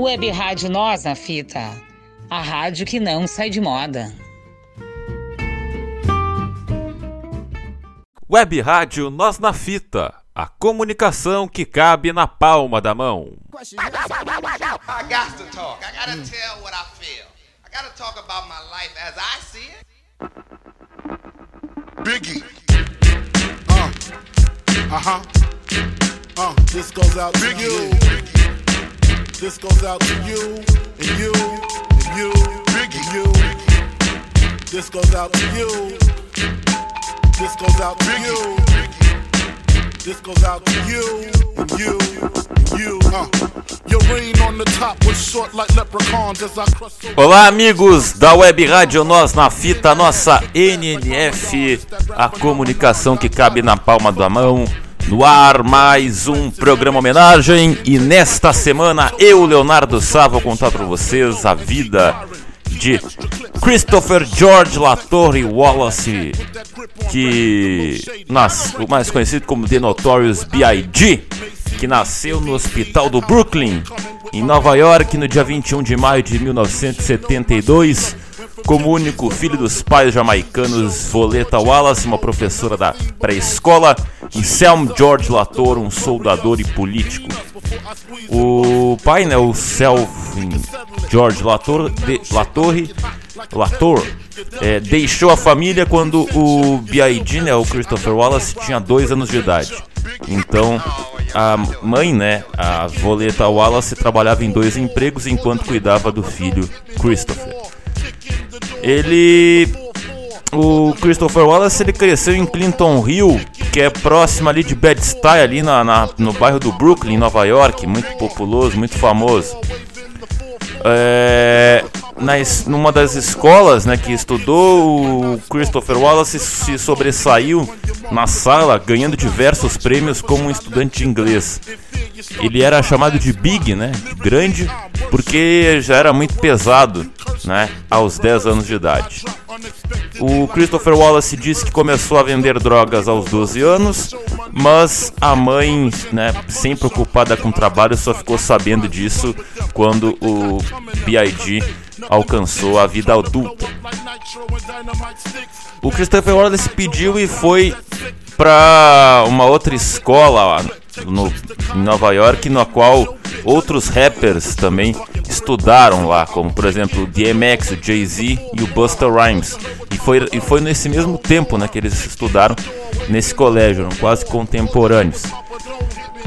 Web Rádio Nós na Fita, a rádio que não sai de moda. Web Rádio Nós na Fita, a comunicação que cabe na palma da mão. I got to talk. I gotta tell what I feel. I gotta talk about my life as I see it. Biggie. Uh. Uh-huh. Uh, this goes out to you. This goes out to you and you and you and you. This goes out to you. This goes out to you. This goes out to you and you and you. Uh. Olá, amigos da Web Rádio Nós na Fita, nossa NNF, a comunicação que cabe na palma da mão. No ar, mais um programa homenagem. E nesta semana, eu, Leonardo Sá, vou contar para vocês a vida de Christopher George Latorre Wallace, que nas, o mais conhecido como The Notorious B.I.G., que nasceu no hospital do Brooklyn, em Nova York, no dia 21 de maio de 1972 como único filho dos pais jamaicanos Voleta Wallace, uma professora da pré-escola, e Selm George Lator, um soldador e político. O pai, né, o Selm George Lator, de, Latorre, Lator, é, deixou a família quando o B.I.G., né, o Christopher Wallace, tinha dois anos de idade. Então, a mãe, né, a Voleta Wallace, trabalhava em dois empregos enquanto cuidava do filho Christopher. Ele. O Christopher Wallace ele cresceu em Clinton Hill, que é próximo ali de Bed-Stuy, ali na, na, no bairro do Brooklyn, Nova York, muito populoso, muito famoso. É, numa das escolas né, que estudou, o Christopher Wallace se sobressaiu na sala, ganhando diversos prêmios como um estudante de inglês. Ele era chamado de Big, né, grande, porque já era muito pesado né, aos 10 anos de idade. O Christopher Wallace disse que começou a vender drogas aos 12 anos, mas a mãe, né, sempre ocupada com trabalho, só ficou sabendo disso quando o B.I.G. alcançou a vida adulta. O Christopher Wallace pediu e foi para uma outra escola no, em Nova York, na qual outros rappers também estudaram lá, como por exemplo o DMX, o Jay-Z e o Busta Rhymes. E foi, e foi nesse mesmo tempo né, que eles estudaram nesse colégio, eram quase contemporâneos.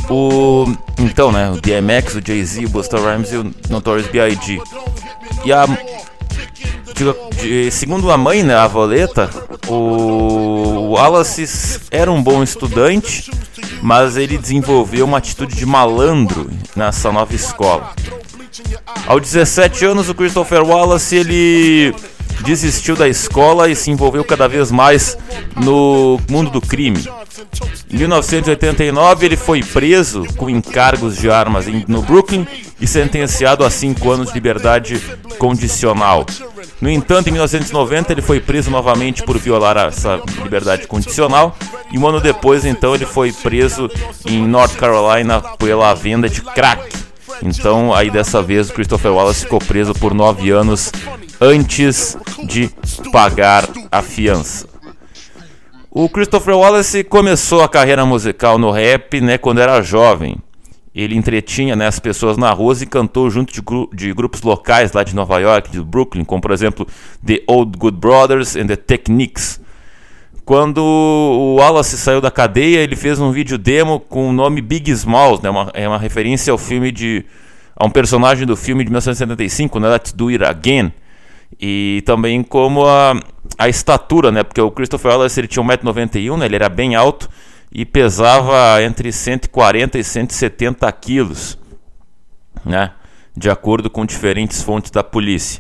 O, então, né, o DMX, o Jay-Z, o Busta Rhymes e o Notorious B.I.G. E a de, segundo a mãe, né, a Voleta, o Wallace era um bom estudante, mas ele desenvolveu uma atitude de malandro nessa nova escola. Aos 17 anos, o Christopher Wallace ele desistiu da escola e se envolveu cada vez mais no mundo do crime. Em 1989, ele foi preso com encargos de armas no Brooklyn e sentenciado a cinco anos de liberdade condicional. No entanto, em 1990 ele foi preso novamente por violar essa liberdade condicional e um ano depois, então, ele foi preso em North Carolina pela venda de crack. Então, aí dessa vez, o Christopher Wallace ficou preso por nove anos antes de pagar a fiança. O Christopher Wallace começou a carreira musical no rap, né, quando era jovem. Ele entretinha né, as pessoas na rua e cantou junto de, gru de, grupos locais lá de Nova York, de Brooklyn, como por exemplo The Old Good Brothers and The Techniques. Quando o Wallace saiu da cadeia, ele fez um vídeo demo com o nome Big Smalls, né, uma, é uma referência ao filme de a um personagem do filme de 1975, né, Let's Do It Again. E também como a, a estatura, né, porque o Christopher Wallace ele tinha 1,91m, né, ele era bem alto e pesava entre 140 e 170 quilos, né? De acordo com diferentes fontes da polícia.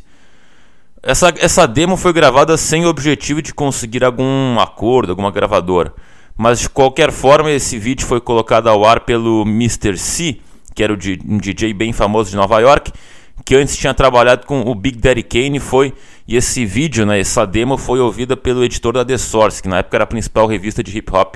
Essa, essa demo foi gravada sem o objetivo de conseguir algum acordo, alguma gravadora. Mas de qualquer forma, esse vídeo foi colocado ao ar pelo Mr. C, que era um DJ bem famoso de Nova York, que antes tinha trabalhado com o Big Daddy Kane foi e esse vídeo, né, essa demo foi ouvida pelo editor da The Source, que na época era a principal revista de hip hop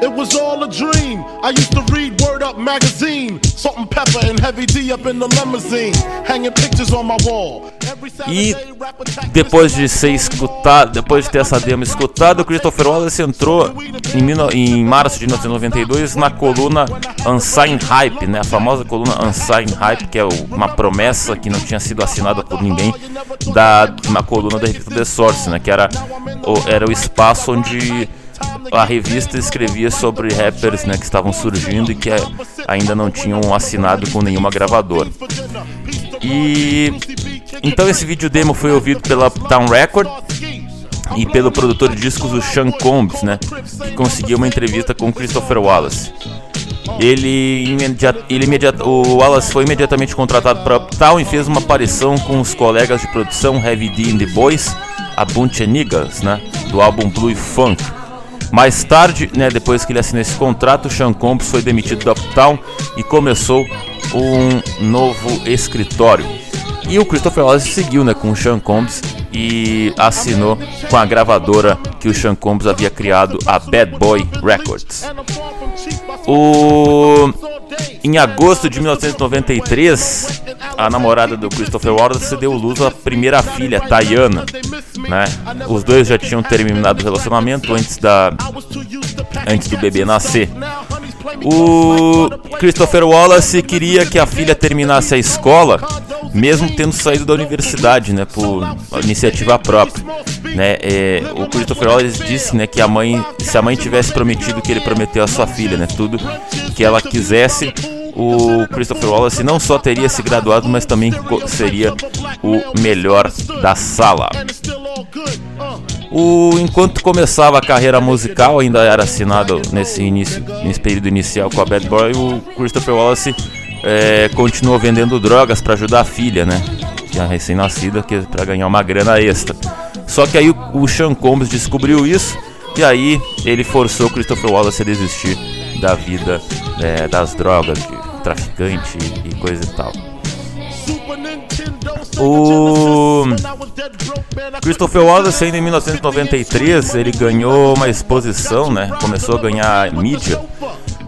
It was all a dream. I used to read Word Up magazine, Salt and Pepper and Heavy D up in the limousine, hanging pictures on my wall. E depois de ser escutado, depois de ter essa demo escutada, o Christopher Wallace entrou em, em março de 1992 na coluna Unsigned Hype, né? A famosa coluna Unsigned Hype, que é uma promessa que não tinha sido assinada por ninguém da uma coluna da revista The Source, né? Que era o, era o espaço onde a revista escrevia sobre rappers né, que estavam surgindo e que ainda não tinham assinado com nenhuma gravadora. E então esse vídeo demo foi ouvido pela Town Record e pelo produtor de discos o Sean Combs, né, que conseguiu uma entrevista com Christopher Wallace. Ele, imediat, ele imediat, o Wallace foi imediatamente contratado para Uptown e fez uma aparição com os colegas de produção Heavy D and the Boys, a Bunch Niggas, né, do álbum Blue Funk. Mais tarde, né, depois que ele assinou esse contrato, Sean Combs foi demitido do Uptown e começou um novo escritório. E o Christopher Wallace seguiu né, com o Sean Combs e assinou com a gravadora que o Sean Combs havia criado, a Bad Boy Records. O... Em agosto de 1993, a namorada do Christopher Wallace deu luz à primeira filha, Tayana. Né? Os dois já tinham terminado o relacionamento antes, da... antes do bebê nascer. O Christopher Wallace queria que a filha terminasse a escola, mesmo tendo saído da universidade, né, por iniciativa própria. Né, é, o Christopher Wallace disse, né, que a mãe, se a mãe tivesse prometido que ele prometeu à sua filha, né, tudo que ela quisesse, o Christopher Wallace não só teria se graduado, mas também seria o melhor da sala. O, enquanto começava a carreira musical, ainda era assinado nesse início, nesse período inicial com a Bad Boy, o Christopher Wallace é, continuou vendendo drogas para ajudar a filha, né? É recém-nascida, que para ganhar uma grana extra. Só que aí o, o Sean Combs descobriu isso e aí ele forçou o Christopher Wallace a desistir da vida é, das drogas, de traficante e coisa e tal. O Christopher Wallace ainda em 1993 ele ganhou uma exposição, né? Começou a ganhar mídia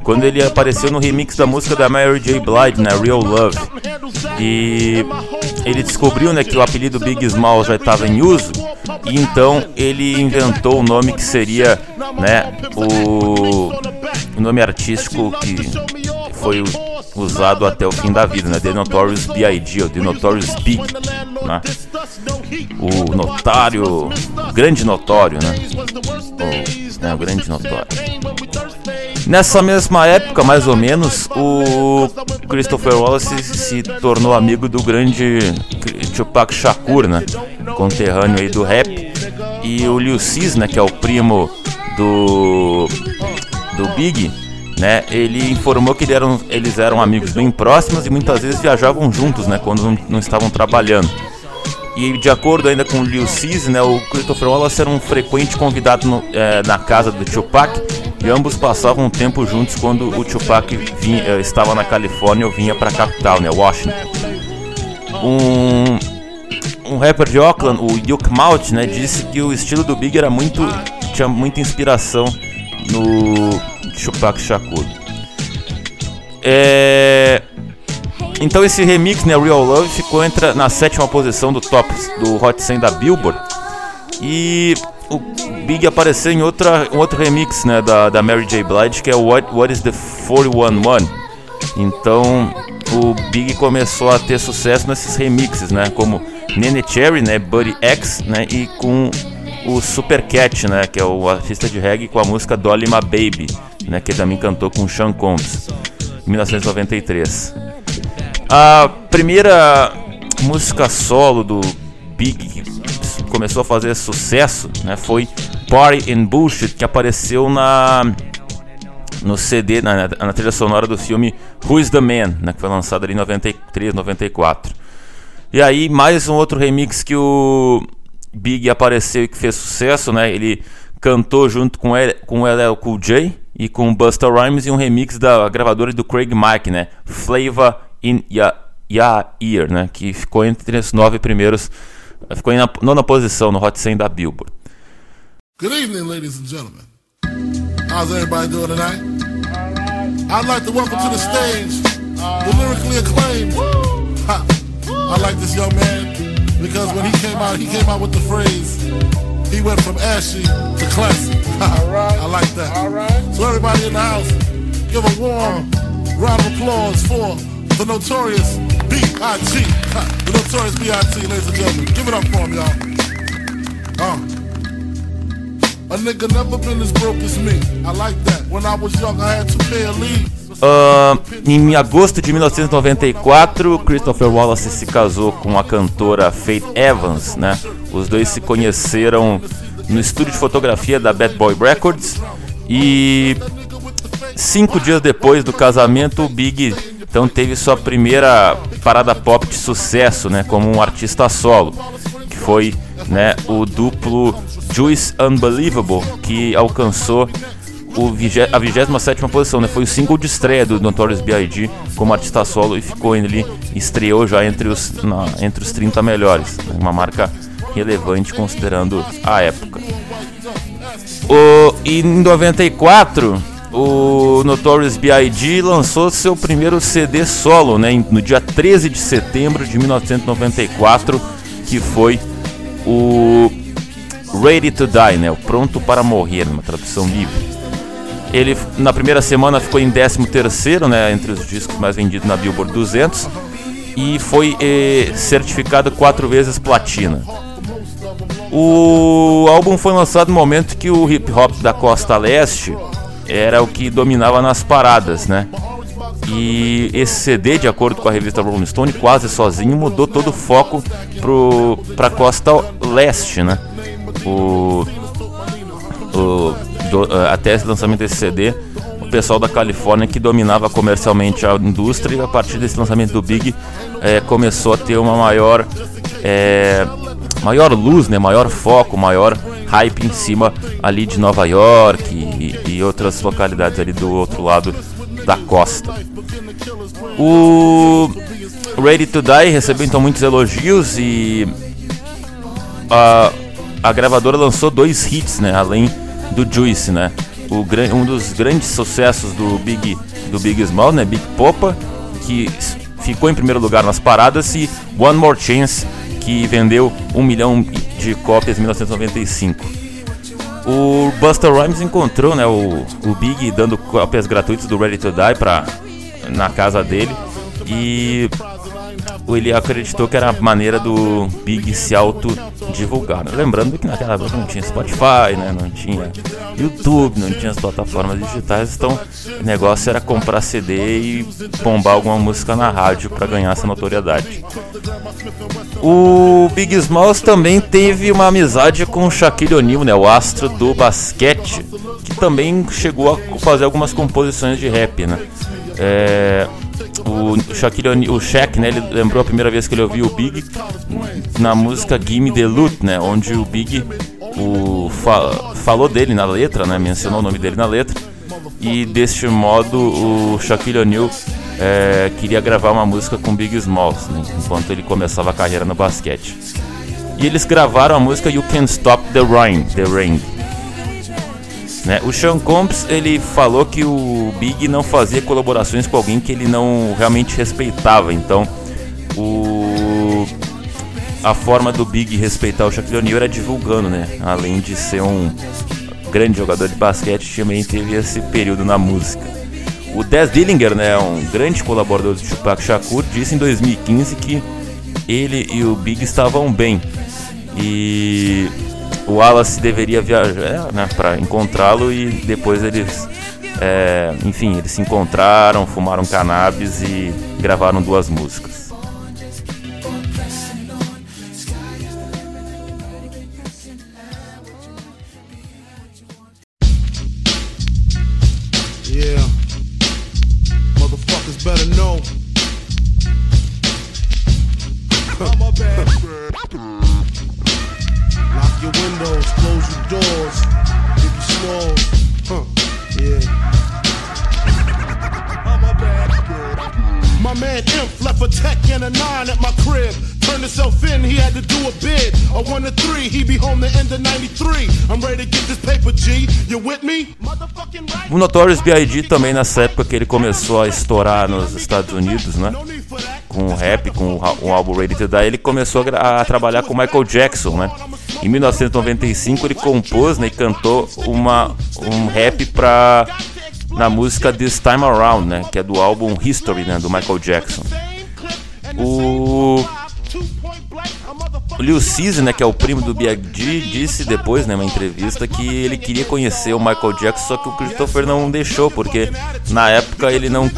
quando ele apareceu no remix da música da Mary J. Blige, né, Real Love. E ele descobriu, né, que o apelido Big Small já estava em uso, e então ele inventou o nome que seria, né, o, o nome artístico que foi usado até o fim da vida, né? The Notorious B.I.G. ou The Notorious Big, né? O notário, grande notório, né? O, né, o grande notório. Nessa mesma época, mais ou menos, o Christopher Wallace se tornou amigo do grande Tupac Shakur, né? Conterrâneo aí do rap. E o Lil Cis, né? Que é o primo do, do Big, né? Ele informou que ele eram, eles eram amigos bem próximos e muitas vezes viajavam juntos, né? Quando não, não estavam trabalhando. E de acordo ainda com o Lil Cis, né, o Christopher Wallace era um frequente convidado no, é, na casa do Tupac e ambos passavam tempo juntos quando o Tupac vinha, é, estava na Califórnia ou vinha para a capital, né, Washington. Um, um rapper de Oakland, o Yuke Malt, né, disse que o estilo do Big era muito tinha muita inspiração no Tupac Shakur. É... Então esse remix, né, Real Love, ficou entra na sétima posição do top do Hot 100 da Billboard. E o Big apareceu em outra, um outro remix, né, da, da Mary J. Blige, que é What, What is the 411. Então o Big começou a ter sucesso nesses remixes, né, como Nene Cherry, né, Buddy X, né, e com o Super Cat, né, que é o artista de reggae com a música Dolly My Baby, né, que também cantou com Sean Combs, em 1993. A primeira música solo do Big que começou a fazer sucesso, né, foi Party and Bullshit, que apareceu na no CD, na, na trilha sonora do filme Who's the Man, né, que foi lançado ali em 93, 94. E aí mais um outro remix que o Big apareceu e que fez sucesso, né? Ele cantou junto com, ele, com LL Cool J e com Busta Rhymes em um remix da gravadora do Craig Mike, né? Flavor in Ya, ya Ear, né? Que ficou entre os nove primeiros, ficou na nona posição no Hot 100 da Billboard. Good evening, ladies and gentlemen. How's everybody doing tonight? I'd like to welcome to the stage the lyrically acclaimed. Ha. I like this young man because when he came out, he came out with the phrase, he went from ashy to classy. I like that. All right. So everybody in the house, give a warm round of applause for the notorious B.I.G. The notorious B.I.G. ladies and gentlemen. Give it up for him, y'all. Uh. A nigga never been as broke as me. I like that. When I was young, I had two pair of leaves. Uh, em agosto de 1994, Christopher Wallace se casou com a cantora Faith Evans, né? Os dois se conheceram no estúdio de fotografia da Bad Boy Records e cinco dias depois do casamento, o Big então teve sua primeira parada pop de sucesso, né? Como um artista solo, que foi, né? O duplo Juice Unbelievable, que alcançou o a 27 posição, né? Foi o single de estreia do Notorious B.I.G. como artista solo e ficou ali, estreou já entre os, na, entre os 30 melhores. Né? Uma marca relevante considerando a época. O, e em 94, o Notorious B.I.G. lançou seu primeiro CD solo, né? No dia 13 de setembro de 1994, que foi o Ready to Die, né? O Pronto para Morrer, uma tradução livre. Ele na primeira semana ficou em 13 terceiro, né, entre os discos mais vendidos na Billboard 200 e foi eh, certificado quatro vezes platina. O álbum foi lançado no momento que o hip hop da costa leste era o que dominava nas paradas, né? E esse CD, de acordo com a revista Rolling Stone, quase sozinho mudou todo o foco para a costa leste, né? O, o do, eh, até esse lançamento desse CD, o pessoal da Califórnia que dominava comercialmente a indústria a partir desse lançamento do Big é, começou a ter uma maior é, maior luz, né, maior foco, maior hype em cima ali de Nova York e, e outras localidades ali do outro lado da costa. O Ready to Die recebeu então muitos elogios e a, a gravadora lançou dois hits, né, além do Juice, né? O, um dos grandes sucessos do Big, do Big Small, né? Big Popa, que ficou em primeiro lugar nas paradas, e One More Chance, que vendeu um milhão de cópias em 1995. O Buster Rhymes encontrou né, o, o Big dando cópias gratuitas do Ready to Die pra, na casa dele e ele acreditou que era a maneira do Big se auto-divulgar. Lembrando que naquela época não tinha Spotify, né? não tinha YouTube, não tinha as plataformas digitais, então o negócio era comprar CD e bombar alguma música na rádio para ganhar essa notoriedade. O Big Smalls também teve uma amizade com o Shaquille O'Neal, né? o astro do basquete, que também chegou a fazer algumas composições de rap. Né? É, o Shaquille o Shaq, né, ele lembrou a primeira vez que ele ouviu o Big na música Gimme the Loot, né, onde o Big o, fa falou dele na letra, né, mencionou o nome dele na letra, e deste modo o Shaquille O'Neal é, queria gravar uma música com Big Smalls, né, enquanto ele começava a carreira no basquete. E eles gravaram a música You Can't Stop the Rain, the Rain né? O Sean Combs ele falou que o Big não fazia colaborações com alguém que ele não realmente respeitava. Então, o a forma do Big respeitar o Shaquille O'Neal era divulgando, né? Além de ser um grande jogador de basquete, também teve esse período na música. O Dez Dillinger, né, um grande colaborador do Tupac Shakur, disse em 2015 que ele e o Big estavam bem. E o Wallace deveria viajar né, para encontrá-lo e depois eles, é, enfim, eles se encontraram, fumaram cannabis e gravaram duas músicas. O Notorious B.I.G. também nessa época que ele começou a estourar nos Estados Unidos, né? Com o rap, com o álbum Ready to Die, ele começou a, a trabalhar com Michael Jackson, né? Em 1995 ele compôs né, e cantou uma, um rap para na música This Time Around, né, que é do álbum History, né, do Michael Jackson. O o Cease, né, que é o primo do B.I.G., disse depois, né, uma entrevista, que ele queria conhecer o Michael Jackson, só que o Christopher não deixou, porque na época ele não,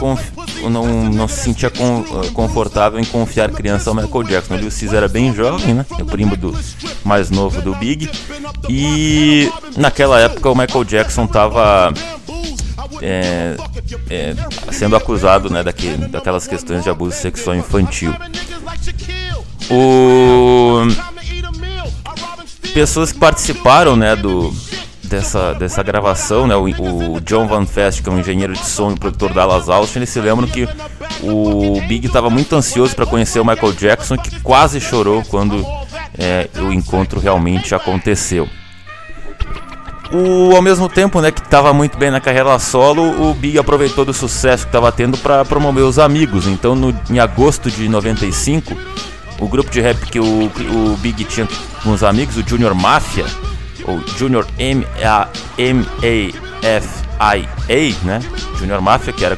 não, não se sentia com, confortável em confiar criança ao Michael Jackson. O Lil Cease era bem jovem, né, o primo do mais novo do Big, e naquela época o Michael Jackson estava é, é, sendo acusado né, daqui, daquelas questões de abuso sexual infantil. O... Pessoas que participaram né, do, dessa, dessa gravação, né, o, o, John Van Fest, que é um engenheiro de som e produtor da Dallas Austin, eles se lembram que o Big estava muito ansioso para conhecer o Michael Jackson, que quase chorou quando é, o encontro realmente aconteceu. O, ao mesmo tempo, né, que estava muito bem na carreira solo, o Big aproveitou do sucesso que estava tendo para promover os amigos. Então, no, em agosto de 95, o grupo de rap que o, o Big tinha com os amigos, o Junior Mafia, ou Junior M-A-M-A-F-I-A, né? Junior Mafia, que era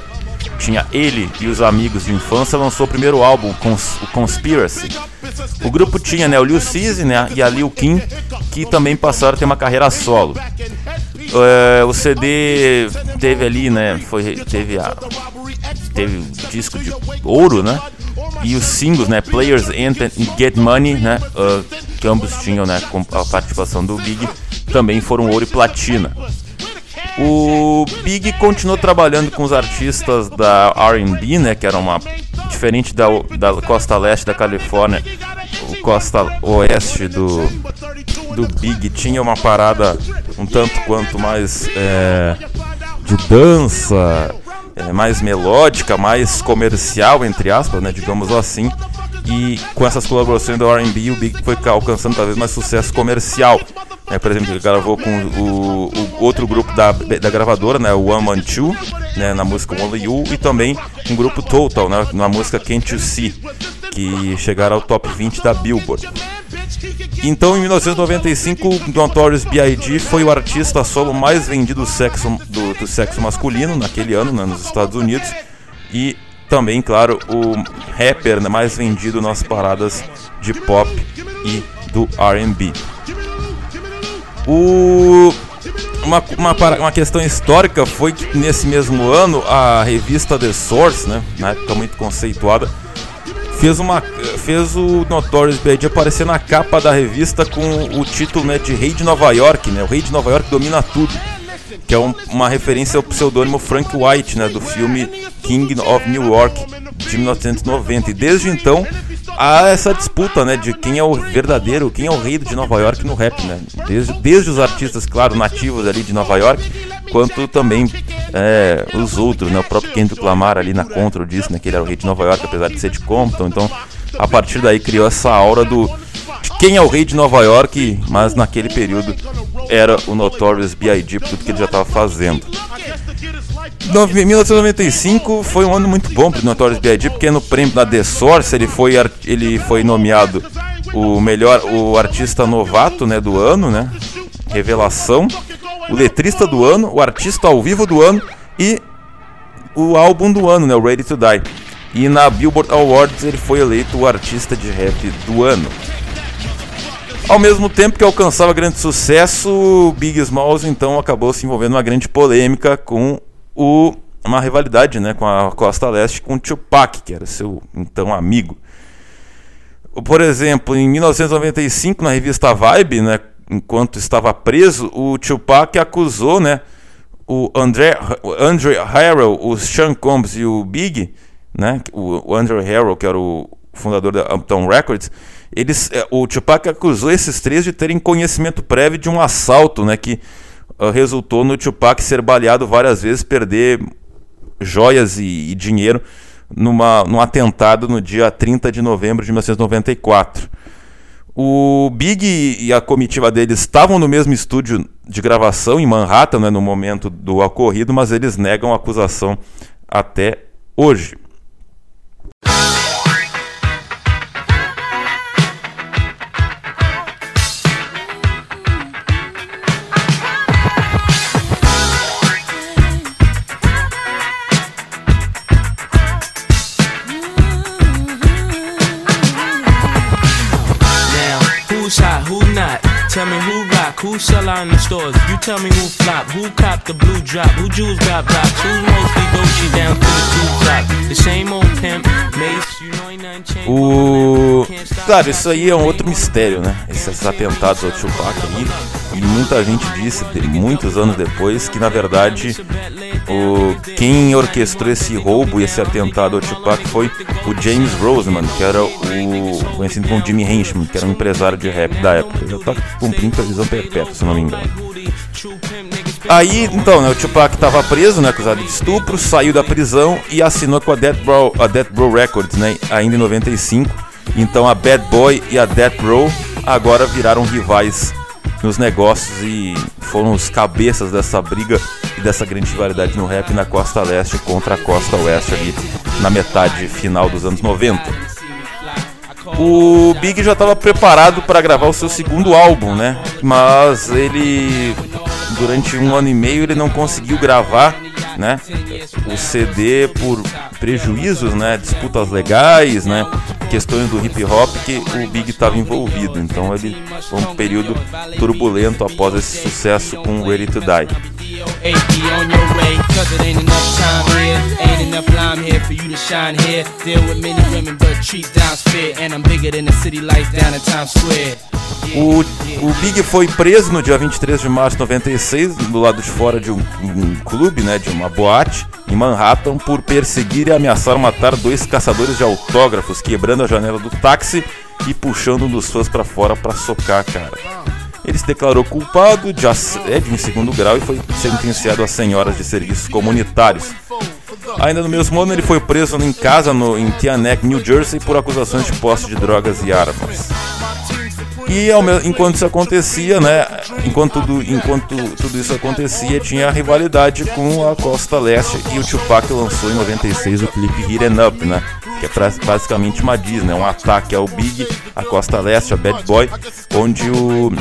tinha ele e os amigos de infância, lançou o primeiro álbum, Cons o Conspiracy. O grupo tinha né, o Lil Cease né, e a Lil Kim, que também passaram a ter uma carreira solo. Uh, o CD teve ali, né, foi, teve, a, teve o disco de ouro, né, e os singles, né, Players Anthem e Get Money, né, uh, que ambos tinham, né, com a participação do Big, também foram ouro e platina. O Big continuou trabalhando com os artistas da R&B, né, que era uma diferente da, da costa leste da Califórnia, o costa oeste do do Big tinha uma parada um tanto quanto mais é, de dança, é, mais melódica, mais comercial entre aspas, né, digamos assim. E com essas colaborações do R&B, o Big foi alcançando cada vez mais sucesso comercial. É, por exemplo, ele gravou com o, o, outro grupo da, da gravadora, né, o One Man Two, né, na música Only You, e também um grupo Total, né, na música Can't You See, que chegaram ao top 20 da Billboard. Então, em 1995, Notorious B.I.G. foi o artista solo mais vendido do sexo, do, do sexo masculino naquele ano, né, nos Estados Unidos, e também, claro, o rapper mais vendido nas paradas de pop e do R&B. O uma, uma, uma questão histórica foi que nesse mesmo ano a revista The Source, né, na época muito conceituada, fez, uma, fez o Notorious B.I.G. aparecer na capa da revista com o título né, de Rei de Nova York, né, o Rei de Nova York domina tudo, que é um, uma referência ao pseudônimo Frank White, né, do filme King of New York de 1990. E desde então há essa disputa, né, de quem é o verdadeiro, quem é o rei de Nova York no rap, né? Desde, desde os artistas, claro, nativos ali de Nova York, quanto também é, os outros, né? O próprio Kendrick Lamar ali na Control disse, né, que ele era o rei de Nova York, apesar de ser de Compton. Então, a partir daí criou essa aura do de quem é o rei de Nova York, mas naquele período era o Notorious B.I.G. por tudo que ele já estava fazendo. 1995 foi um ano muito bom para o Notorious B.I.G. porque no prêmio da The Source ele foi, ele foi nomeado o melhor o artista novato né, do ano, né? Revelação, o letrista do ano, o artista ao vivo do ano e o álbum do ano, né, o Ready to Die. E na Billboard Awards ele foi eleito o artista de rap do ano. Ao mesmo tempo que alcançava grande sucesso, Big Smalls então acabou se envolvendo numa grande polêmica com o, uma rivalidade né, com a Costa Leste com Tupac, que era seu então amigo. Por exemplo, em 1995, na revista Vibe, né, enquanto estava preso, o Tupac acusou né, o André, o Harrell, o Sean Combs e o Big, né, o, o Harrell, que era o, fundador da Uptown Records, eles, é, o Tupac acusou esses três de terem conhecimento prévio de um assalto, né, que uh, resultou no Tupac ser baleado várias vezes, perder joias e, e dinheiro numa, num atentado no dia 30 de novembro de 1994. O Big e a comitiva deles estavam no mesmo estúdio de gravação em Manhattan né, no momento do ocorrido, mas eles negam a acusação até hoje. In the stores. You tell me who flop, who cop the blue drop, who jewels got blocks, who's mostly Gucci down to the two top. The same old pimp, Mace, you know ain't nothing changed. O... Claro, isso aí é um outro mistério, né? Esses atentados ao Tupac aí. E muita gente disse, muitos anos depois, que na verdade o, quem orquestrou esse roubo e esse atentado ao Tupac foi o James Roseman, que era o conhecido como Jimmy Henchman, que era um empresário de rap da época. Ele tá cumprindo prisão perpétua, se não me engano. Aí, então, né, o Tupac estava preso, né, acusado de estupro, saiu da prisão e assinou com a Death Row, a Death Row Records, né, ainda em 95. Então a Bad Boy e a Death Row agora viraram rivais nos negócios e foram os cabeças dessa briga e dessa grande rivalidade no rap na costa leste contra a costa oeste ali na metade final dos anos 90. O Big já estava preparado para gravar o seu segundo álbum, né? Mas ele durante um ano e meio ele não conseguiu gravar, né? O CD por prejuízos, né? Disputas legais, né? Questões do hip hop que o Big estava envolvido. Então ele foi um período turbulento após esse sucesso com Ready to Die. On your way, cause it ain't enough time here. Ain't enough lime here for you to shine here. Deal with many women, but treat fair. And I'm bigger than the city down in Times Square. O, o Big foi preso no dia 23 de março de 96, do lado de fora de um, um, clube, né, de uma boate, em Manhattan, por perseguir e ameaçar matar dois caçadores de autógrafos, quebrando a janela do táxi e puxando um dos fãs para fora para socar, cara. Ele se declarou culpado de assédio em segundo grau e foi sentenciado a 100 horas de serviços comunitários. Ainda no mesmo ano, ele foi preso em casa no, em Teaneck, New Jersey, por acusações de posse de drogas e armas. E ao, enquanto isso acontecia, né, enquanto tudo, enquanto tudo isso acontecia, tinha a rivalidade com a Costa Leste e o Tupac lançou em 96 o clipe and Up, né, que é basicamente uma Disney, um ataque ao Big, a Costa Leste, a Bad Boy, onde o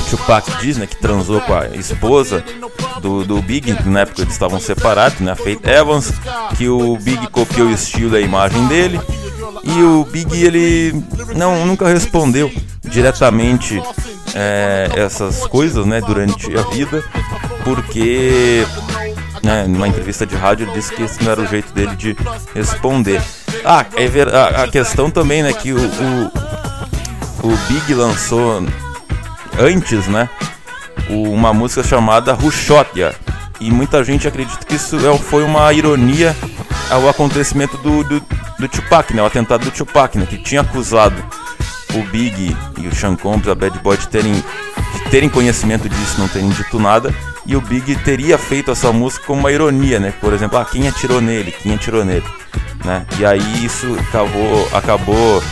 o Tupac diz, né, que transou com a esposa do, do Big, na época eles estavam separados, né, a Faith Evans, que o Big copiou o estilo e a imagem dele, e o Big ele não nunca respondeu diretamente é, essas coisas, né, durante a vida, porque né, numa entrevista de rádio ele disse que esse não era o jeito dele de responder. Ah, é ver, a, a questão também, né, que o, o, o Big lançou antes, né, uma música chamada Rushotia. E muita gente acredita que isso é, foi uma ironia ao acontecimento do, do, do Tupac, né? O atentado do Tupac, né? Que tinha acusado o Big e o Sean Combs, a Bad Boy, de terem, de terem conhecimento disso, não terem dito nada. E o Big teria feito essa música como uma ironia, né? Por exemplo, ah, quem atirou nele? Quem atirou nele? Né? E aí isso acabou, acabou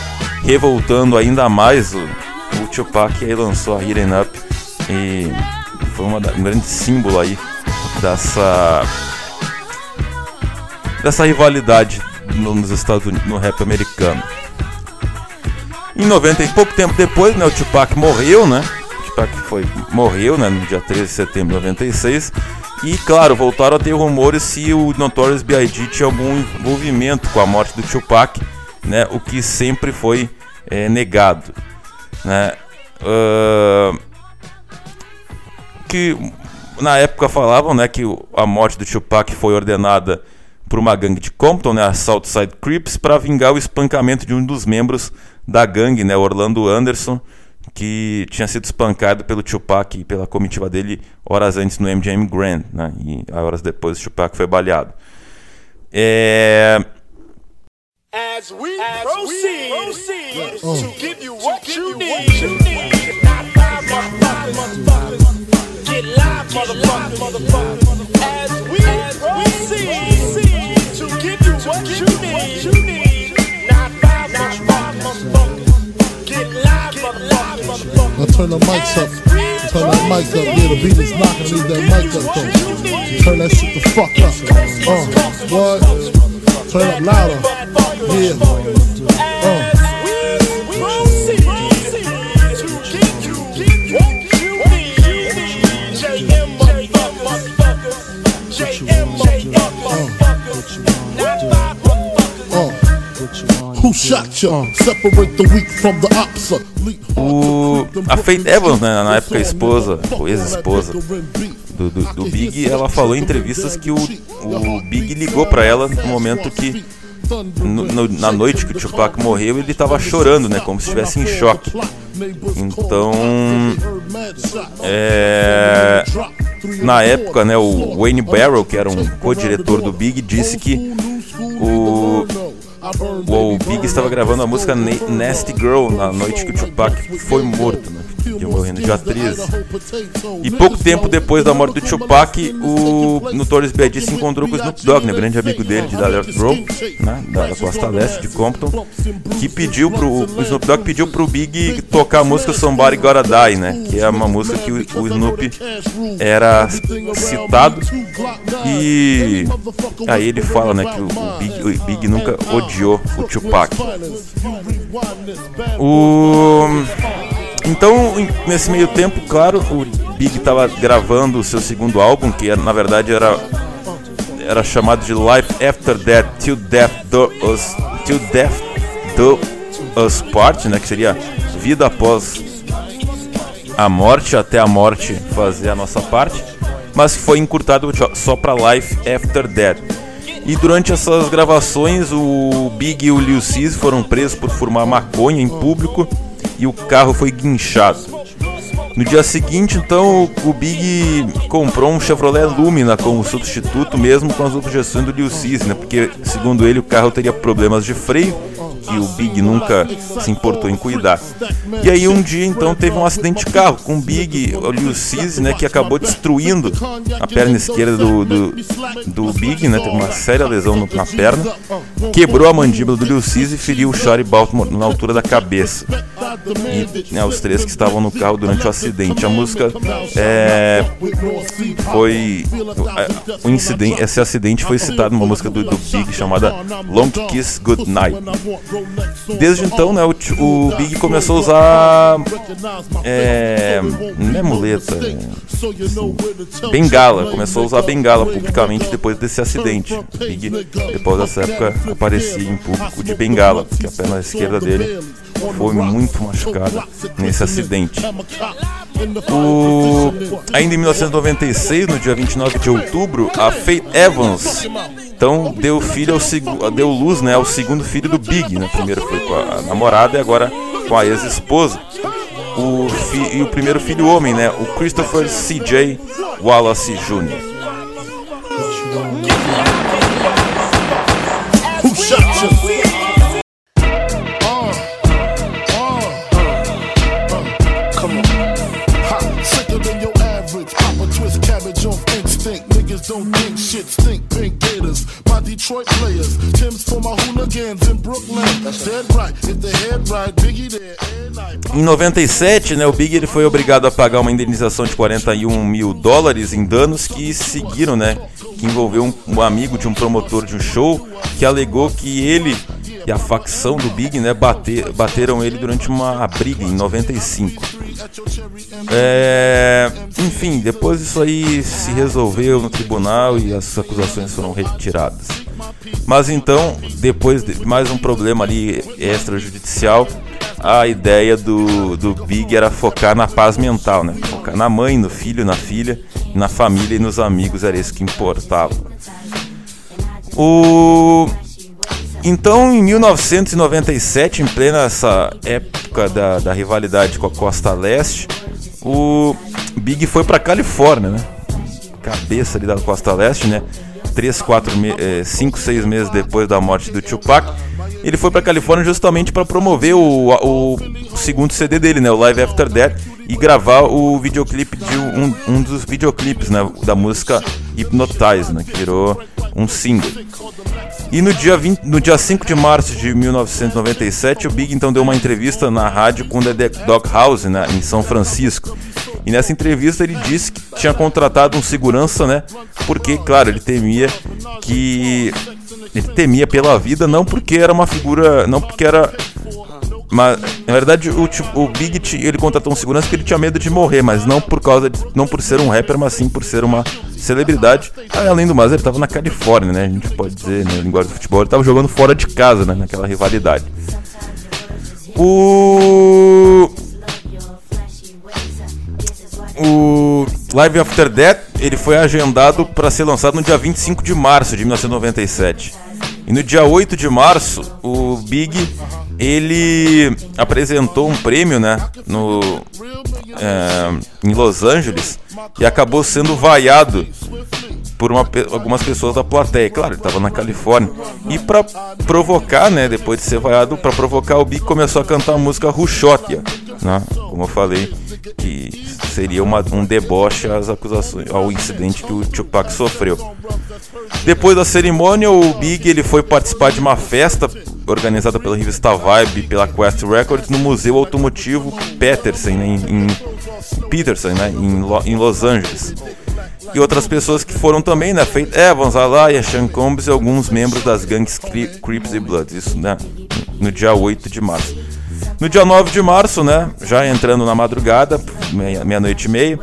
revoltando ainda mais o, o Tupac e aí lançou a Hidden Up e foi uma, um grande símbolo aí dessa dessa rivalidade nos Estados Unidos, no rap americano. Em 90 e pouco tempo depois, né, o Tupac morreu, né? Tupac foi, morreu, né, no dia 13 de setembro de 96. E claro, voltaram a ter rumores se o Notorious B.I.G. tinha algum envolvimento com a morte do Tupac, né? O que sempre foi é, negado, né? Uh, que na época falavam, né, que a morte do Tupac foi ordenada por uma gangue de Compton, né, a Southside Crips, para vingar o espancamento de um dos membros da gangue, né, Orlando Anderson, que tinha sido espancado pelo Tupac e pela comitiva dele horas antes no MGM Grand, né, e horas depois o Tupac foi baleado. É... As we, As proceed, proceed uh, to give you what you need. You need. Not five motherfuckers. Get live, motherfuckers. motherfuckers. As we, As proceed to give you what you need. You need. Not live, motherfuckers. Now turn the mics up. Turn that mic up. Yeah, the beat is knocking. Leave that mic up though. Turn that shit the fuck up. Uh, what? Turn up louder. Yeah. O, a Faith Evans, né, na época esposa, ou ex-esposa do, do, do, Big, ela falou em entrevistas que o, o Big ligou para ela no momento que no, no, na noite que o Tupac morreu, ele tava chorando, né? Como se estivesse em choque. Então, é, na época, né, o Wayne Barrow, que era um co-diretor do Big, disse que o, o Big estava gravando a música Nasty Girl na noite que o Tupac foi morto, né? Que morrendo dia 13. E pouco tempo depois da morte do Tupac, o Notorious B.I.G. se encontrou com o Snoop Dogg, né, grande amigo dele de Dallas Row, né, da costa leste de Compton, que pediu pro o Snoop Dogg pediu pro Big tocar a música Somebody Gotta Die, né, que é uma música que o, o Snoop era citado e aí ele fala, né, que o, o, Big, o Big nunca odiou o Tupac. O então, nesse meio tempo, claro, o Big estava gravando o seu segundo álbum, que na verdade era era chamado de Life After Death Till Death Do Us Till Death Do Us Part, né, que seria vida após a morte, até a morte fazer a nossa parte, mas foi encurtado só para Life After Death. E durante essas gravações, o Big e o Lil Cis foram presos por fumar maconha em público e o carro foi guinchado. No dia seguinte, então, o Big comprou um Chevrolet Lumina como substituto, mesmo com as objeções do Lil Cis, né? Porque, segundo ele, o carro teria problemas de freio que o Big nunca se importou em cuidar. E aí um dia então teve um acidente de carro com o Big, o Liu Cise, né, que acabou destruindo a perna esquerda do, do, do Big, né, teve uma séria lesão na perna, quebrou a mandíbula do Liu Cise e feriu o Shari Baltimore na altura da cabeça. E né, os três que estavam no carro durante o acidente. A música é, foi o incidente, esse acidente foi citado numa música do, do Big chamada Long Kiss Good Night. Desde então, né, o, o Big começou a usar. É, não é muleta, é, bengala. Começou a usar bengala publicamente depois desse acidente. O Big, depois dessa época, aparecia em público de bengala, porque a perna esquerda dele foi muito machucada nesse acidente. O... Ainda em 1996, no dia 29 de outubro, a Faith Evans então deu filho ao seg... deu luz né, ao segundo filho do Big. Né? Primeiro foi com a namorada e agora com a ex-esposa. O fi... E o primeiro filho homem, né? O Christopher C.J. Wallace Jr. don't think shit stink pink gators. My Detroit players, Tim's for my hooligans in Brooklyn. Dead right, if the head right, Biggie there. Em 97, né, o Big ele foi obrigado a pagar uma indenização de 41 mil dólares em danos que seguiram, né, que envolveu um, um amigo de um promotor de um show que alegou que ele e a facção do Big, né, bater, bateram ele durante uma briga em 95. É, enfim, depois isso aí se resolveu no tribunal e as acusações foram retiradas. Mas então, depois de mais um problema ali extrajudicial, a ideia do, do Big era focar na paz mental, né? Focar na mãe, no filho, na filha, na família e nos amigos, era isso que importava. O então, em 1997, em plena essa época da, da rivalidade com a Costa Leste, o Big foi para Califórnia, né? Cabeça ali da Costa Leste, né? 3, 4, 5, 6 meses depois da morte do Tupac, ele foi pra Califórnia justamente para promover o, o, o, segundo CD dele, né, o Live After Death, e gravar o videoclipe de um, um dos videoclipes, né, da música Hypnotize, né, que virou um single. E no dia, 20, no dia 5 de março de 1997, o Big então deu uma entrevista na rádio com The Dog House, né, em São Francisco. E nessa entrevista ele disse que tinha contratado um segurança, né? Porque, claro, ele temia que ele temia pela vida, não porque era uma figura, não porque era mas na verdade o, o Big ele contratou um segurança porque ele tinha medo de morrer, mas não por causa de, não por ser um rapper, mas sim por ser uma celebridade. Além do mais, ele estava na Califórnia, né? A gente pode dizer, né, linguagem do futebol, ele estava jogando fora de casa, né, naquela rivalidade. O o Live After Death ele foi agendado para ser lançado no dia 25 de março de 1997. E no dia 8 de março, o Big ele apresentou um prêmio, né, no é, em Los Angeles e acabou sendo vaiado por uma, algumas pessoas da plateia. Claro, ele estava na Califórnia. E para provocar, né, depois de ser vaiado, para provocar, o Big começou a cantar a música Ruxótia, né, como eu falei, que seria uma, um deboche às acusações, ao incidente que o Tupac sofreu. Depois da cerimônia, o Big ele foi participar de uma festa organizada pela revista Vibe pela Quest Records no Museu Automotivo Peterson, né, em, Peterson, né, em, Lo, em Los Angeles e outras pessoas que foram também, né? Faith Evans, Alaya, Sean Combs e alguns membros das gangues Crips e Bloods, isso, né? No dia 8 de março. No dia 9 de março, né? Já entrando na madrugada, meia-noite e meia,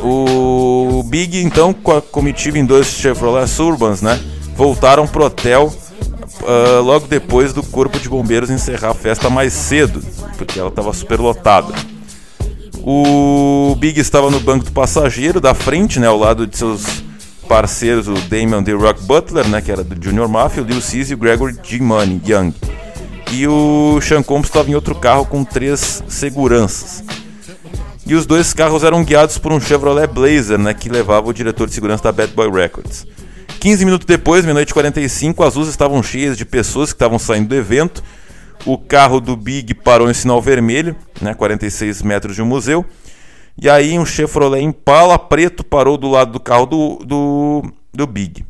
o Big, então, com a comitiva em dois Chevrolet Surbans, né? Voltaram pro hotel uh, logo depois do Corpo de Bombeiros encerrar a festa mais cedo, porque ela estava super lotada. O Big estava no banco do passageiro da frente, né, ao lado de seus parceiros, o Damon The Rock Butler, né, que era do Junior Mafia, o Lil Cis e o Gregory G. Money Young. E o Sean Combs estava em outro carro com três seguranças. E os dois carros eram guiados por um Chevrolet Blazer, né, que levava o diretor de segurança da Bad Boy Records. 15 minutos depois, meia-noite 45, as luzes estavam cheias de pessoas que estavam saindo do evento o carro do Big parou em sinal vermelho, né, 46 metros de um museu. E aí um Chevrolet Impala preto parou do lado do carro do, do, do Big.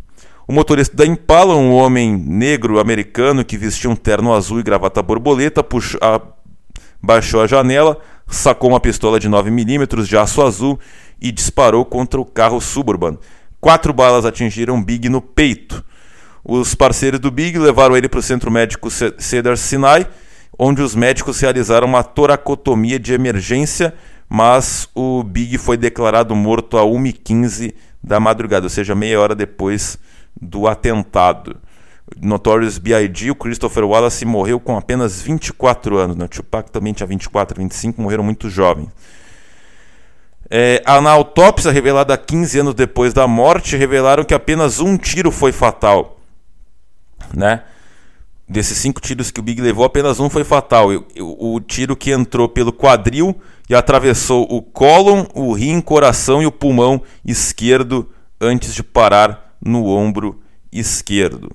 O motorista da Impala, um homem negro americano que vestia um terno azul e gravata borboleta, puxou, a, baixou a janela, sacou uma pistola de 9mm de aço azul e disparou contra o carro Suburban. Quatro balas atingiram Big no peito. Os parceiros do Big levaram ele para o Centro Médico Cedar Sinai, onde os médicos realizaram uma toracotomia de emergência, mas o Big foi declarado morto a 1h15 da madrugada, ou seja, meia hora depois do atentado. Notorious B.I.G., o Christopher Wallace morreu com apenas 24 anos. Né? O Tupac também tinha 24, 25, morreram muito jovens. É, na autópsia revelada 15 anos depois da morte, revelaram que apenas um tiro foi fatal né? Desses cinco tiros que o Big levou, apenas um foi fatal. O, o tiro que entrou pelo quadril e atravessou o cólon, o rim, coração e o pulmão esquerdo antes de parar no ombro esquerdo.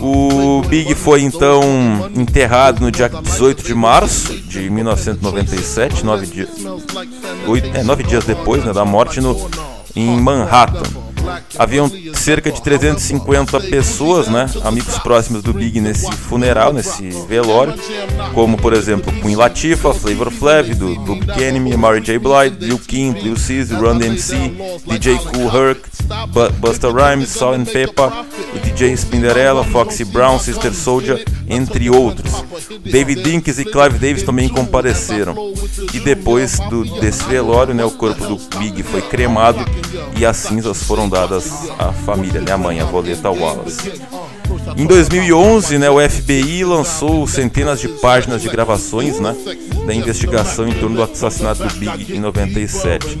O Big foi então enterrado no dia 18 de março de 1997, nove é, nove dias depois né, da morte, no, em Manhattan. Haviam cerca de 350 pessoas, né, amigos próximos do Big nesse funeral, nesse velório, como por exemplo Queen Latifah, Flavor Flav, do Public Enemy, Mary J. Blige, Lil Kim, Lil Sis, Run DMC, DJ Cool Herc, Busta Rhymes, Salt and Pepper, o DJ Spinderella, Foxy Brown, Sister Soldier, entre outros. David Dinks e Clive Davis também compareceram. E depois do, desse velório, né, o corpo do Big foi cremado e as cinzas foram dadas à família, né, a mãe, a Voleta Wallace. Em 2011, né, o FBI lançou centenas de páginas de gravações né, da investigação em torno do assassinato do Big em 97.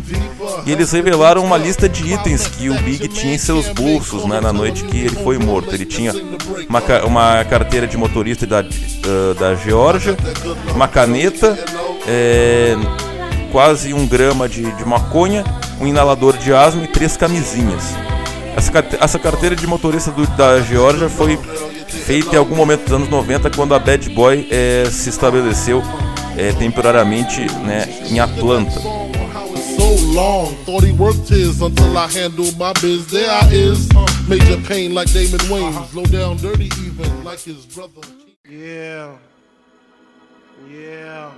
E eles revelaram uma lista de itens que o Big tinha em seus bolsos né, na noite que ele foi morto. Ele tinha uma, uma carteira de motorista da, uh, da Geórgia, uma caneta, é, quase um grama de, de maconha, um inalador de asma e três camisinhas. Essa, carteira de motorista do, da Geórgia foi feita em algum momento dos anos 90, quando a Bad Boy é, se estabeleceu é, temporariamente né, em Atlanta. So long, thought he worked his until I handled my biz. There I is, major pain like Damon Wayne, slow down dirty even like his brother. Yeah, yeah.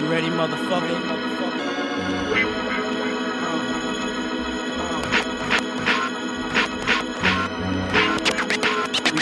You ready, motherfucker? motherfucker?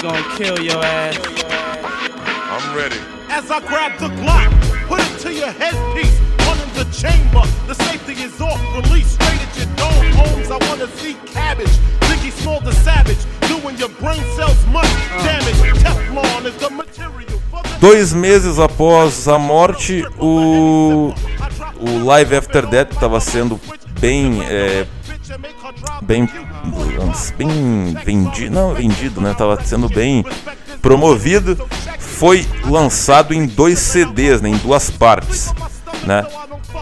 Gonna kill your ass. I'm ready. As I grab the Glock, put it to your headpiece. Run in the chamber, the safety is off. Release straight at your dome. Homes, I wanna see cabbage. Biggie Small the Savage, doing your brain cells much damage. Teflon is the material. Dois meses após a morte, o, o Live After Death estava sendo bem é, bem bem vendido, não vendido, né? Tava sendo bem promovido. Foi lançado em dois CDs, né? Em duas partes, né?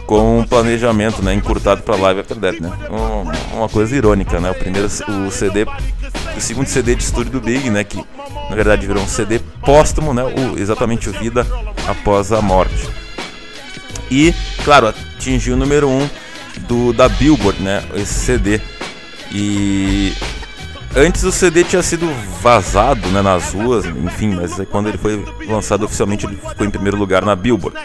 Com um planejamento, né? Encurtado para Live After Death, né? Um, uma coisa irônica, né? O primeiro, o CD, o segundo CD de estúdio do Big, né? Que na verdade virou um CD póstumo, né? O, exatamente o Vida após a morte. E, claro, atingiu o número 1 um do, da Billboard, né? Esse CD e antes o CD tinha sido vazado né, nas ruas, enfim, mas quando ele foi lançado oficialmente ele ficou em primeiro lugar na Billboard.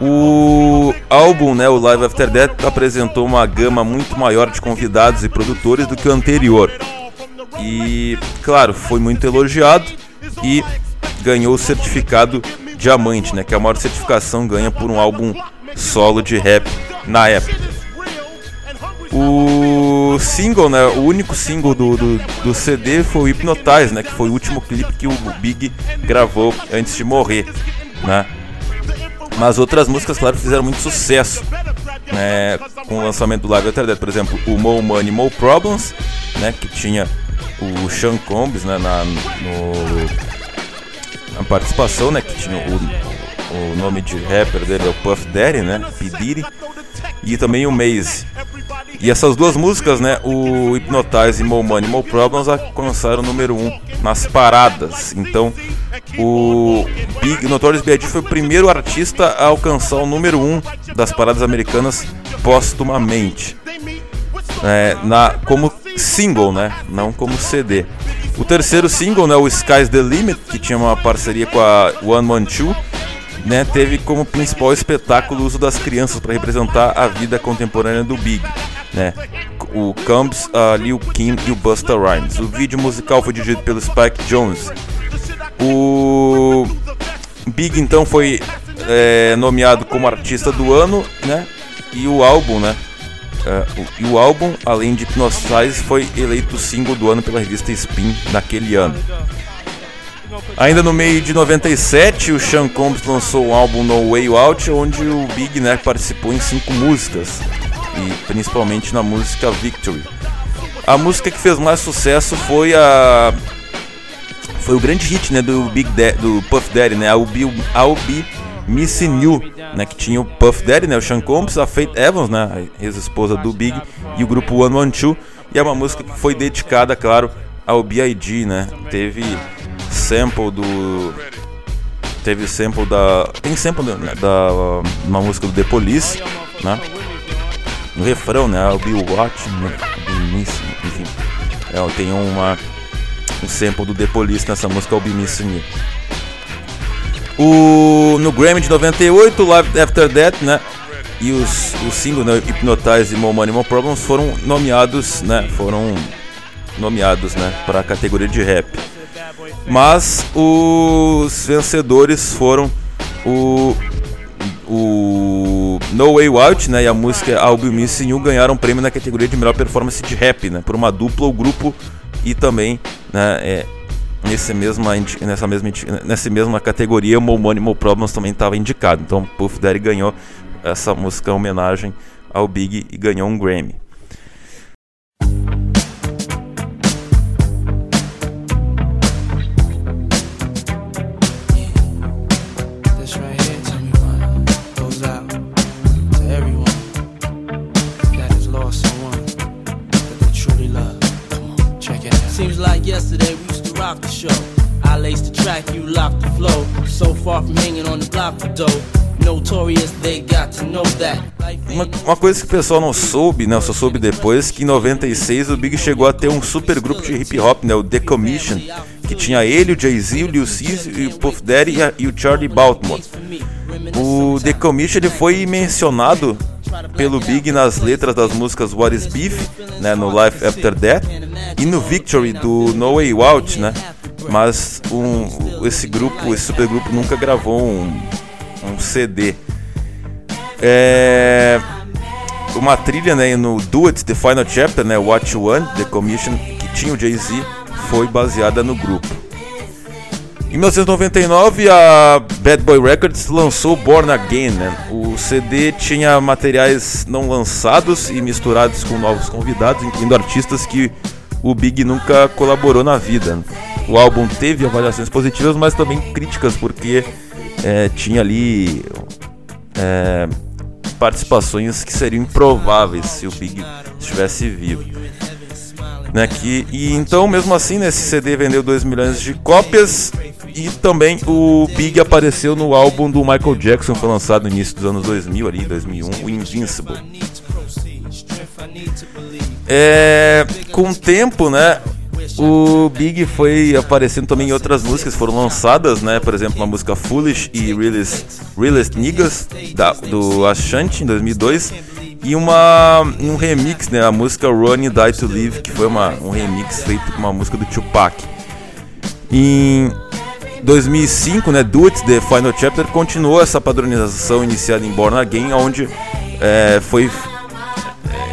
O álbum, né, o Live After Death, apresentou uma gama muito maior de convidados e produtores do que o anterior. E, claro, foi muito elogiado e ganhou o certificado diamante, né, que é a maior certificação ganha por um álbum solo de rap na época. O single, né, o único single do, do, do, CD foi o Hypnotize, né, que foi o último clipe que o Big gravou antes de morrer, né. Mas outras músicas, claro, fizeram muito sucesso, né, com o lançamento do Live After Death, por exemplo, o Mo Money, Mo Problems, né, que tinha o Sean Combs, né, na, no, na participação, né, que tinha o, o nome de rapper dele é o Puff Daddy, né, P. Diddy, e também o Maze. E essas duas músicas, né, o Hypnotize e Mo Money, Mo Problems, alcançaram o número 1 um nas paradas. Então, o Big Notorious B.I.G. foi o primeiro artista a alcançar o número 1 um das paradas americanas póstumamente. É, na, como single, né, não como CD. O terceiro single, né, o Sky's the Limit, que tinha uma parceria com a One Man Two, né, teve como principal espetáculo o uso das crianças para representar a vida contemporânea do Big né? O Combs, a Lil Kim e o Busta Rhymes. O vídeo musical foi dirigido pelo Spike Jones. O Big então foi é, nomeado como artista do ano, né? E o álbum, né? Uh, o, e o álbum, além de Hypnotize, foi eleito single do ano pela revista Spin naquele ano. Ainda no meio de 97, o Sean Combs lançou o álbum No Way Out, onde o Big né, participou em cinco músicas e principalmente na música Victory. A música que fez mais sucesso foi a foi o grande hit né, do Big do Puff Daddy, né, I'll Be, I'll Be Missing You, né, que tinha o Puff Daddy, né, o Sean Combs, a Faith Evans, né, ex-esposa do Big, e o grupo One One Two, e é uma música que foi dedicada, claro, ao B.I.G., né, teve sample do teve sample da tem sample da, da uma música do The Police, né, no refrão, né? I'll be watching, né? Enfim. É, tem uma, um sample do The Police nessa música I'll be missing. O, no Grammy de 98, Live After That, né? E os, os singles, né, Hypnotize e More Money, More Problems foram nomeados, né? Foram nomeados, né? Para a categoria de rap. Mas os vencedores foram o, o No Way Out né, e a música I'll Be Missing You ganharam prêmio na categoria de melhor performance de rap, né, por uma dupla ou grupo e também né, é, nesse mesma, nessa, mesma, nessa mesma categoria o Money Mo Problems também estava indicado. Então Puff Daddy ganhou essa música em homenagem ao Big e ganhou um Grammy. Uma, uma, coisa que o pessoal não soube, né? Só soube depois que em 96 o Big chegou a ter um super grupo de hip hop, né? O The Commission, que tinha ele, o Jay-Z, o Lil Cis, o Puff Daddy e, a, e o Charlie Baltimore. O The Commission ele foi mencionado pelo Big nas letras das músicas What Is Beef, né, no Life After Death, e no Victory do No Way Out, né? Mas um, esse grupo, esse supergrupo nunca gravou um, um CD. É, uma trilha né, no Do It, The Final Chapter, né, You Want, The Commission, que tinha o Jay-Z, foi baseada no grupo. Em 1999, a Bad Boy Records lançou Born Again. Né? O CD tinha materiais não lançados e misturados com novos convidados, incluindo artistas que o Big nunca colaborou na vida. O álbum teve avaliações positivas, mas também críticas, porque é, tinha ali é, participações que seriam improváveis se o Big estivesse vivo. Né, que, e então, mesmo assim, nesse né, CD vendeu 2 milhões de cópias e também o Big apareceu no álbum do Michael Jackson, foi lançado no início dos anos 2000, ali, 2001, o Invincible. É, com o tempo, né, o Big foi aparecendo também em outras músicas, foram lançadas, né? Por exemplo, a música Foolish e Realest, Realest Niggas, da, do Ashanti, em 2002. E uma, um remix, né? A música Running Die to Live, que foi uma, um remix feito com uma música do Tupac. Em 2005, né? Do It, The Final Chapter, continuou essa padronização iniciada em Born Again, onde é, foi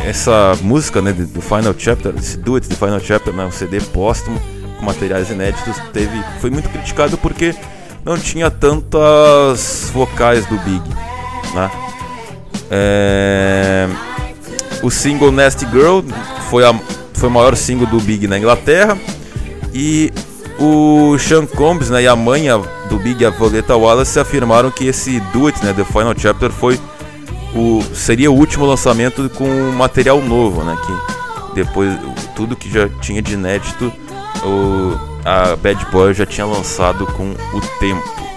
essa música né, do Final Chapter, esse Do It, The Final Chapter, né, um CD póstumo com materiais inéditos, teve, foi muito criticado porque não tinha tantas vocais do Big. Né? É... O single Nasty Girl foi, a, foi o maior single do Big na Inglaterra e o Sean Combs né, e a mãe do Big, a Violeta Wallace, afirmaram que esse Do It, né, The Final Chapter, foi o, seria o último lançamento com material novo, né? Que depois tudo que já tinha de inédito, o, a Bad Boy já tinha lançado com o tempo.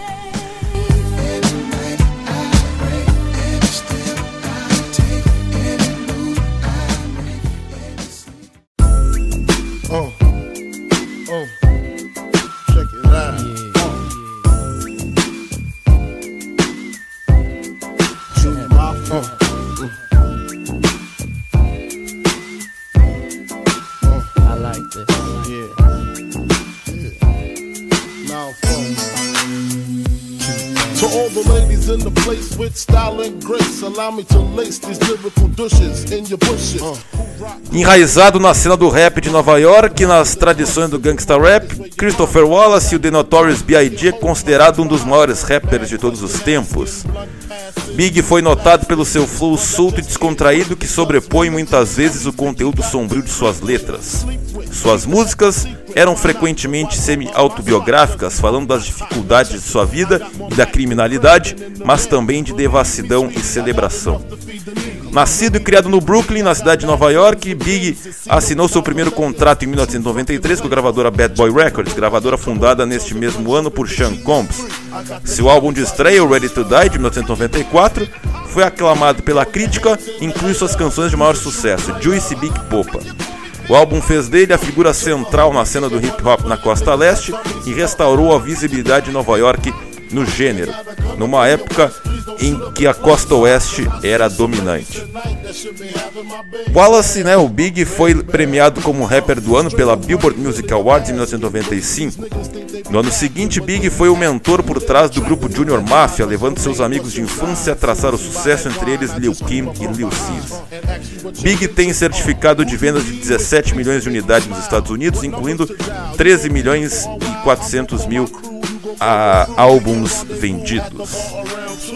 Enraizado na cena do rap de Nova York, nas tradições do gangsta rap, Christopher Wallace, o The Notorious B.I.G., é considerado um dos maiores rappers de todos os tempos. Big foi notado pelo seu flow solto e descontraído que sobrepõe muitas vezes o conteúdo sombrio de suas letras. Suas músicas eram frequentemente semi-autobiográficas, falando das dificuldades de sua vida e da criminalidade, mas também de devassidão e celebração. Nascido e criado no Brooklyn, na cidade de Nova York, Big assinou seu primeiro contrato em 1993 com a gravadora Bad Boy Records, gravadora fundada neste mesmo ano por Sean Combs. Seu álbum de estreia, Ready to Die, de 1994, foi aclamado pela crítica inclui suas canções de maior sucesso, Juicy Big Popa. O álbum fez dele a figura central na cena do hip hop na costa leste e restaurou a visibilidade de Nova York no gênero, numa época em que a costa oeste era dominante. Wallace, né, o Big, foi premiado como rapper do ano pela Billboard Music Awards em 1995. No ano seguinte, Big foi o mentor por trás do grupo Junior Mafia, levando seus amigos de infância a traçar o sucesso, entre eles Lil Kim e Lil Sis. Big tem certificado de vendas de 17 milhões de unidades nos Estados Unidos, incluindo 13 milhões e 400 mil a álbuns vendidos.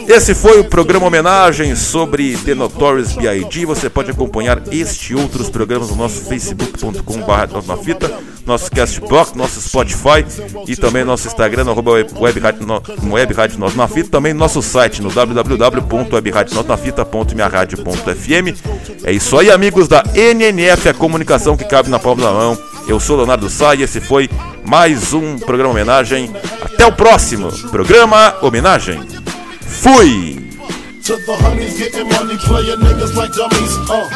Esse foi o programa homenagem sobre The Notorious B.I.G. Você pode acompanhar este e outros programas no nosso facebook.com.br na fita, nosso castbox, nosso Spotify e também nosso Instagram, no arroba web, rádio na Fita, também nosso site no www.webradionosnafita.minharadio.fm. É isso aí, amigos da NNF, a comunicação que cabe na palma da mão. Eu sou Leonardo Sá e esse foi mais um programa homenagem. Até o próximo programa homenagem. Fui! Money, niggas like dummies. Uh.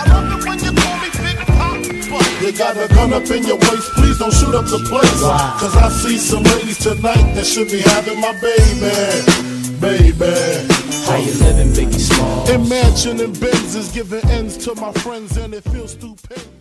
You got a gun up in your waist, please don't shoot up the place. Cause I see some ladies tonight that should be having my baby. Baby. How you living, Biggie Small? In mansion and Benzes, giving ends to my friends, and it feels stupendous.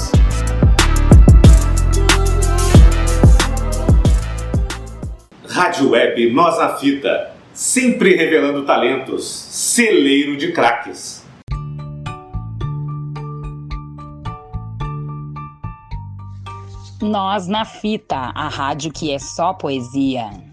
Rádio Web Nós na Fita, sempre revelando talentos, celeiro de craques. Nós na Fita, a rádio que é só poesia.